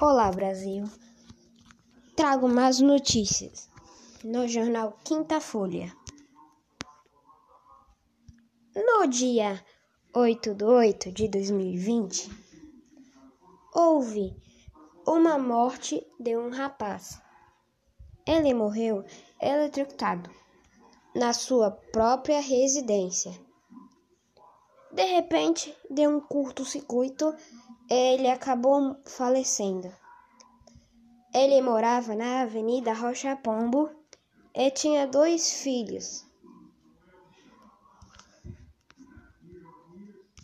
Olá, Brasil. Trago mais notícias no jornal Quinta Folha. No dia 8 de 8 de 2020, houve uma morte de um rapaz. Ele morreu eletrocutado na sua própria residência. De repente, de um curto-circuito, ele acabou falecendo. Ele morava na Avenida Rocha Pombo e tinha dois filhos.